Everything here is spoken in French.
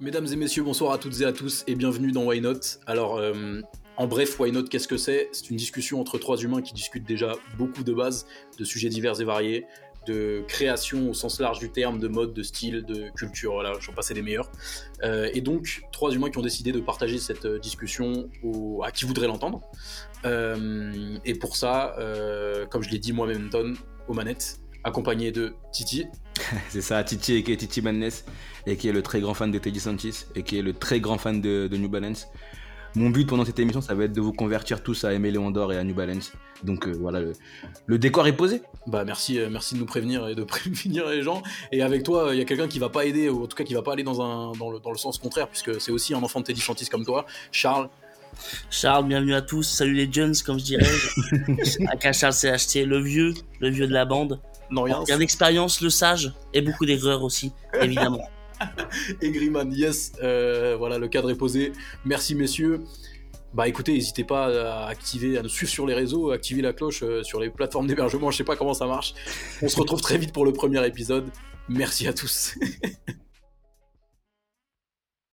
Mesdames et messieurs, bonsoir à toutes et à tous et bienvenue dans Why Not. Alors, euh, en bref, Why Not, qu'est-ce que c'est? C'est une discussion entre trois humains qui discutent déjà beaucoup de bases, de sujets divers et variés, de création au sens large du terme, de mode, de style, de culture, voilà, j'en passais des meilleurs. Euh, et donc, trois humains qui ont décidé de partager cette euh, discussion à qui voudrait l'entendre. et pour ça, comme je l'ai dit moi-même, aux manettes, accompagné de Titi. c'est ça, Titi et qui est Titi Madness et qui est le très grand fan de Teddy Santis et qui est le très grand fan de, New Balance. Mon but pendant cette émission, ça va être de vous convertir tous à aimer Léon d'Or et à New Balance. Donc euh, voilà, le, décor est posé. Bah merci, euh, merci de nous prévenir et de prévenir les gens. Et avec toi, il y a quelqu'un qui va pas aider, ou en tout cas qui va pas aller dans, un, dans, le, dans le sens contraire, puisque c'est aussi un enfant de Teddy Santis comme toi, Charles. Charles, bienvenue à tous. Salut les Jones, comme je dirais. Aka Charles CHT, le vieux, le vieux de la bande. Non, rien. Il y a l'expérience, le sage et beaucoup d'erreurs aussi, évidemment. et Griman, yes, euh, voilà, le cadre est posé. Merci messieurs. Bah écoutez, n'hésitez pas à activer, à nous suivre sur les réseaux, à activer la cloche euh, sur les plateformes d'hébergement, je sais pas comment ça marche. On se retrouve très vite pour le premier épisode. Merci à tous.